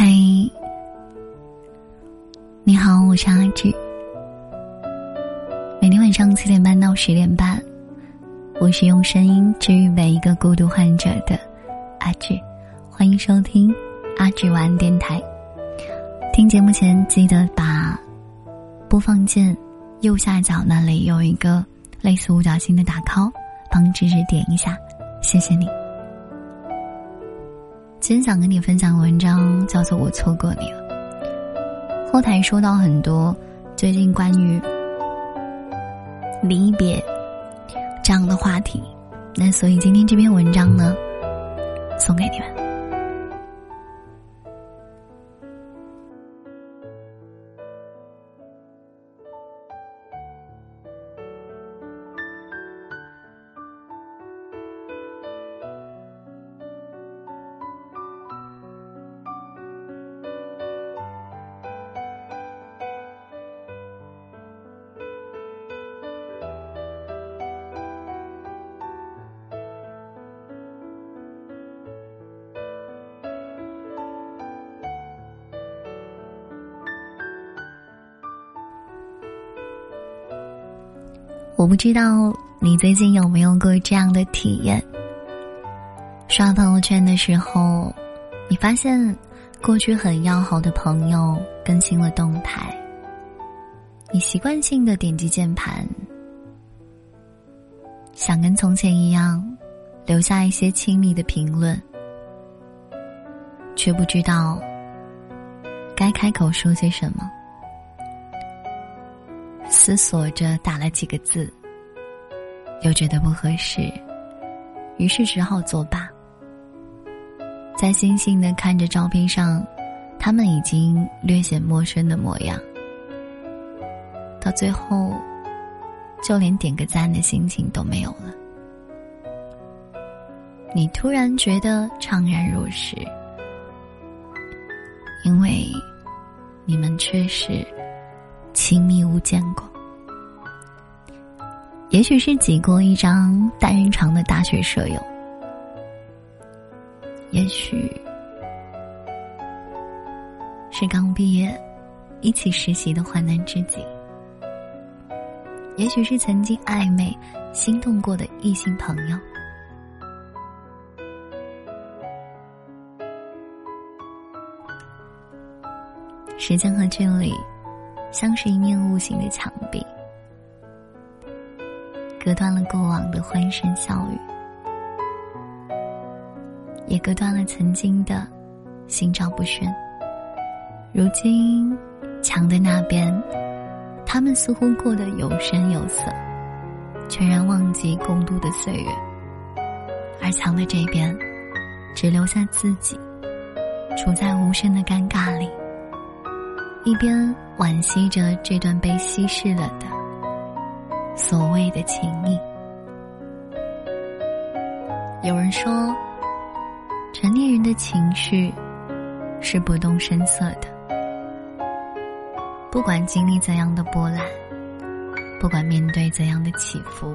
嗨，你好，我是阿志。每天晚上七点半到十点半，我是用声音治愈每一个孤独患者的阿志，欢迎收听阿志晚安电台。听节目前记得把播放键右下角那里有一个类似五角星的打 call，帮芝芝点一下，谢谢你。今天想跟你分享的文章叫做《我错过你了》。后台收到很多最近关于离别这样的话题，那所以今天这篇文章呢，送给你们。我不知道你最近有没有过这样的体验：刷朋友圈的时候，你发现过去很要好的朋友更新了动态，你习惯性的点击键盘，想跟从前一样留下一些亲密的评论，却不知道该开口说些什么。思索着打了几个字，又觉得不合适，于是只好作罢。在悻悻的看着照片上，他们已经略显陌生的模样，到最后，就连点个赞的心情都没有了。你突然觉得怅然若失，因为你们确实。亲密无间过，也许是挤过一张单人床的大学舍友，也许是刚毕业一起实习的患难知己，也许是曾经暧昧心动过的异性朋友。时间和距离。像是一面无形的墙壁，隔断了过往的欢声笑语，也隔断了曾经的心照不宣。如今，墙的那边，他们似乎过得有声有色，全然忘记共度的岁月；而墙的这边，只留下自己，处在无声的尴尬里。一边惋惜着这段被稀释了的所谓的情谊。有人说，成年人的情绪是不动声色的，不管经历怎样的波澜，不管面对怎样的起伏，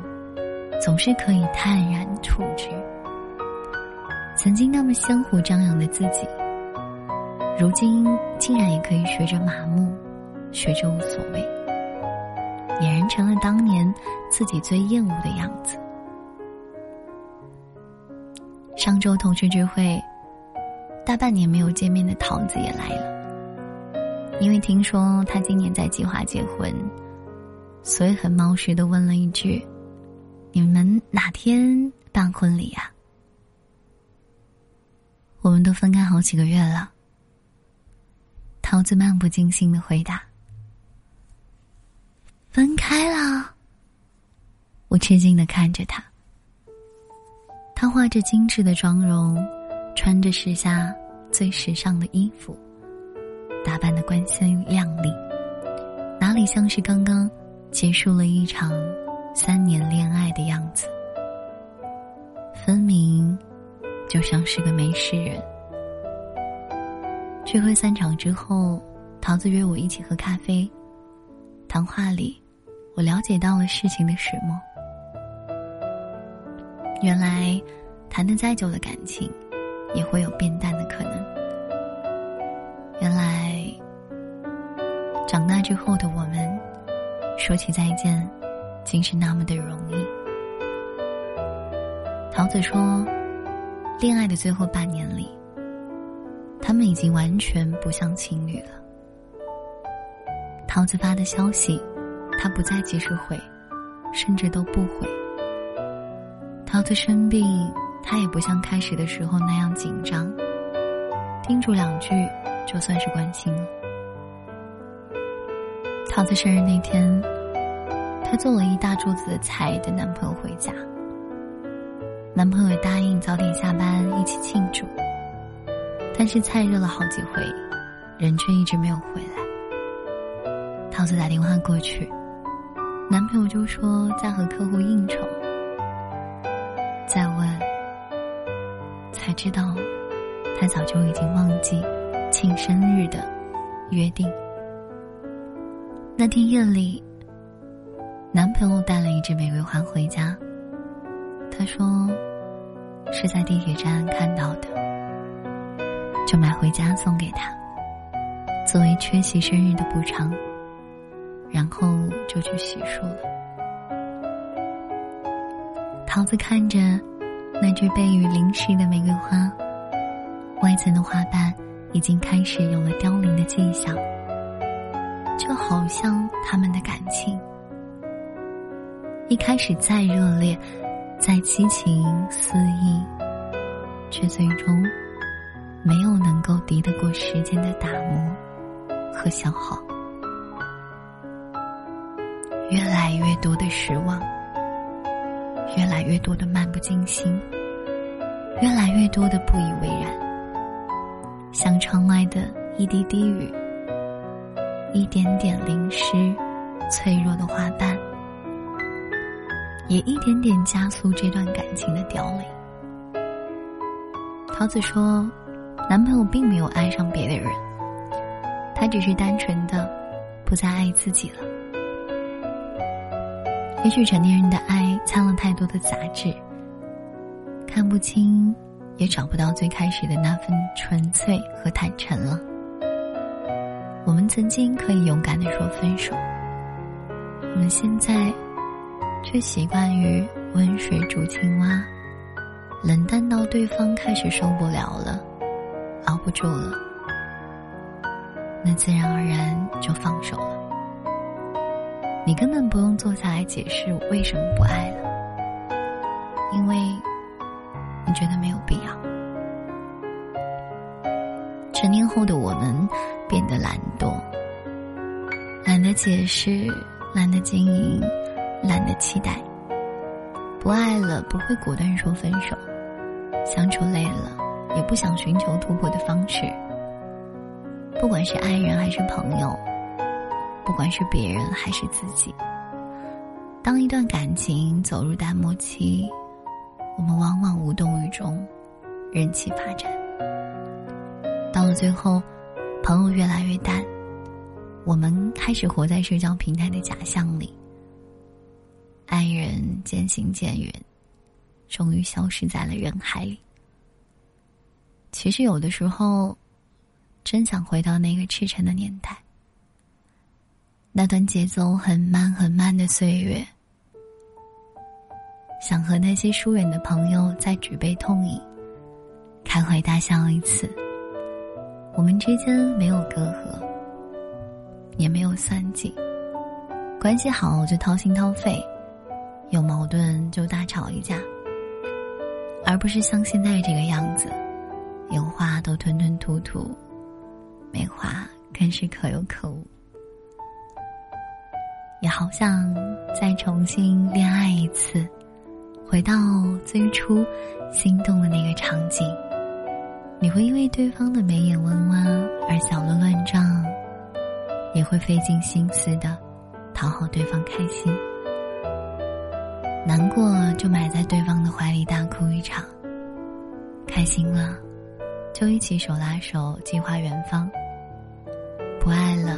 总是可以泰然处之。曾经那么相互张扬的自己。如今竟然也可以学着麻木，学着无所谓，俨然成了当年自己最厌恶的样子。上周同学聚会，大半年没有见面的桃子也来了，因为听说他今年在计划结婚，所以很冒失的问了一句：“你们哪天办婚礼呀？”我们都分开好几个月了。桃子漫不经心的回答：“分开了。”我吃惊的看着他。他画着精致的妆容，穿着时下最时尚的衣服，打扮的光鲜亮丽，哪里像是刚刚结束了一场三年恋爱的样子？分明就像是个没事人。聚会散场之后，桃子约我一起喝咖啡，谈话里我了解到了事情的始末。原来谈的再久的感情也会有变淡的可能。原来长大之后的我们说起再见竟是那么的容易。桃子说恋爱的最后半年里。他们已经完全不像情侣了。桃子发的消息，他不再及时回，甚至都不回。桃子生病，他也不像开始的时候那样紧张，叮嘱两句就算是关心了。桃子生日那天，她做了一大桌子的菜等男朋友回家。男朋友答应早点下班，但是菜热了好几回，人却一直没有回来。桃子打电话过去，男朋友就说在和客户应酬。再问，才知道他早就已经忘记庆生日的约定。那天夜里，男朋友带了一支玫瑰花回家。他说：“是在地铁站看到的，就买回家送给他，作为缺席生日的补偿。然后就去洗漱了。”桃子看着那只被雨淋湿的玫瑰花，外层的花瓣已经开始有了凋零的迹象，就好像他们的感情一开始再热烈。再激情肆意，却最终没有能够敌得过时间的打磨和消耗。越来越多的失望，越来越多的漫不经心，越来越多的不以为然，像窗外的一滴滴雨，一点点淋湿脆弱的花瓣。也一点点加速这段感情的凋零。桃子说，男朋友并没有爱上别的人，他只是单纯的不再爱自己了。也许成年人的爱掺了太多的杂质，看不清，也找不到最开始的那份纯粹和坦诚了。我们曾经可以勇敢的说分手，我们现在。却习惯于温水煮青蛙，冷淡到对方开始受不了了，熬不住了，那自然而然就放手了。你根本不用坐下来解释为什么不爱了，因为你觉得没有必要。成年后的我们变得懒惰，懒得解释，懒得经营。懒得期待，不爱了不会果断说分手，相处累了也不想寻求突破的方式。不管是爱人还是朋友，不管是别人还是自己，当一段感情走入淡漠期，我们往往无动于衷，任其发展。到了最后，朋友越来越淡，我们开始活在社交平台的假象里。爱人渐行渐远，终于消失在了人海里。其实有的时候，真想回到那个赤诚的年代，那段节奏很慢很慢的岁月，想和那些疏远的朋友再举杯痛饮，开怀大笑一次。我们之间没有隔阂，也没有算计，关系好就掏心掏肺。有矛盾就大吵一架，而不是像现在这个样子，有话都吞吞吐吐，没话更是可有可无。也好想再重新恋爱一次，回到最初心动的那个场景。你会因为对方的眉眼弯弯而小鹿乱撞，也会费尽心思的讨好对方开心。难过就埋在对方的怀里大哭一场，开心了，就一起手拉手计划远方。不爱了，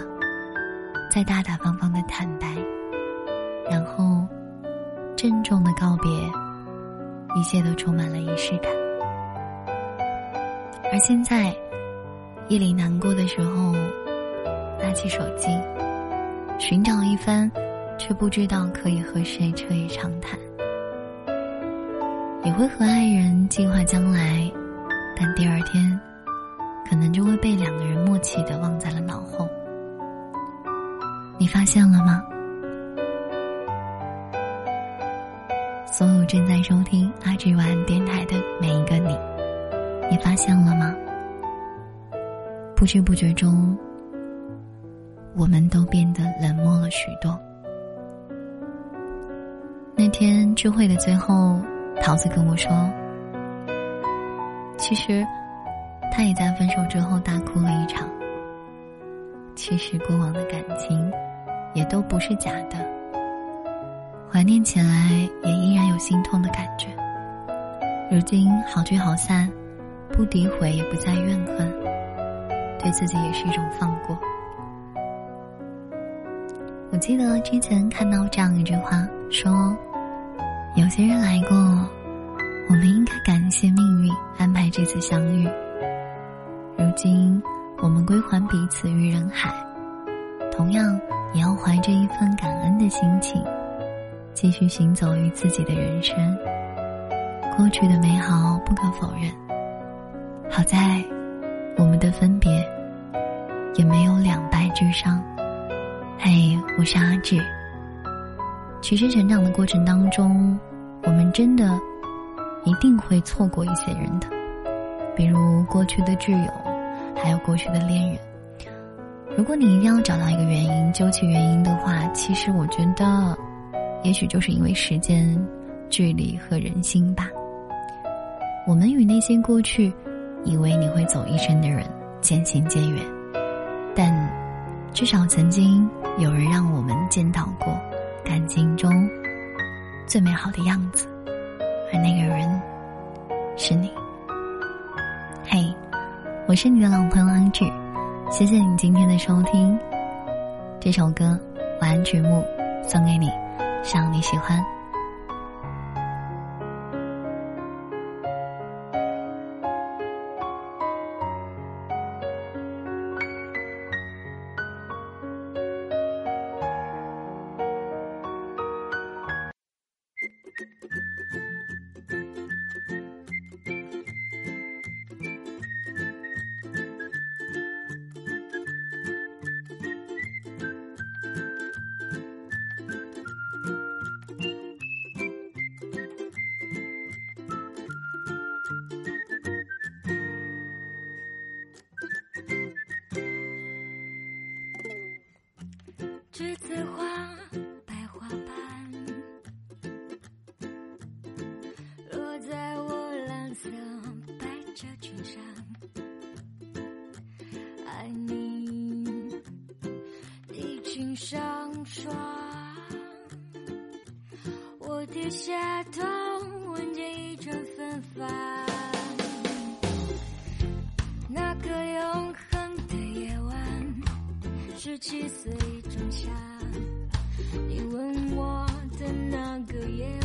再大大方方的坦白，然后郑重的告别，一切都充满了仪式感。而现在，夜里难过的时候，拿起手机，寻找一番，却不知道可以和谁彻夜长谈。也会和爱人计划将来，但第二天，可能就会被两个人默契的忘在了脑后。你发现了吗？所有正在收听阿志晚电台的每一个你，你发现了吗？不知不觉中，我们都变得冷漠了许多。那天聚会的最后。桃子跟我说：“其实，他也在分手之后大哭了一场。其实过往的感情，也都不是假的。怀念起来，也依然有心痛的感觉。如今好聚好散，不诋毁，也不再怨恨，对自己也是一种放过。我记得之前看到这样一句话，说。”有些人来过，我们应该感谢命运安排这次相遇。如今，我们归还彼此于人海，同样也要怀着一份感恩的心情，继续行走于自己的人生。过去的美好不可否认，好在我们的分别也没有两败俱伤。嘿，我是阿志。其实，成长的过程当中，我们真的一定会错过一些人的，比如过去的挚友，还有过去的恋人。如果你一定要找到一个原因，究其原因的话，其实我觉得，也许就是因为时间、距离和人心吧。我们与那些过去以为你会走一生的人渐行渐远，但至少曾经有人让我们见到过。感情中最美好的样子，而那个人是你。嘿，我是你的老朋友安志，谢谢你今天的收听。这首歌晚安曲目送给你，希望你喜欢。我低下头，闻见一阵芬芳。那个永恒的夜晚，十七岁仲夏，你吻我的那个夜晚，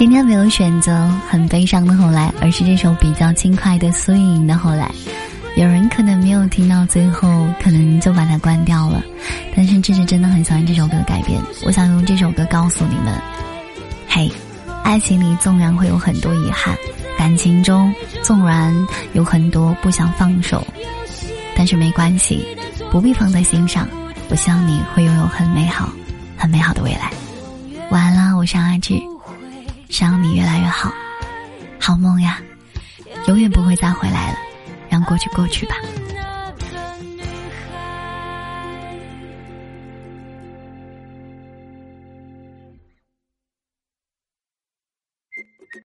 今天没有选择很悲伤的后来，而是这首比较轻快的苏运莹的后来。有人可能没有听到最后，可能就把它关掉了。但是这是真的很喜欢这首歌的改编，我想用这首歌告诉你们：嘿，爱情里纵然会有很多遗憾，感情中纵然有很多不想放手，但是没关系，不必放在心上。我希望你会拥有很美好、很美好的未来。晚安啦，我是阿志，希望你越来越好，好梦呀，永远不会再回来了。让过去过去吧。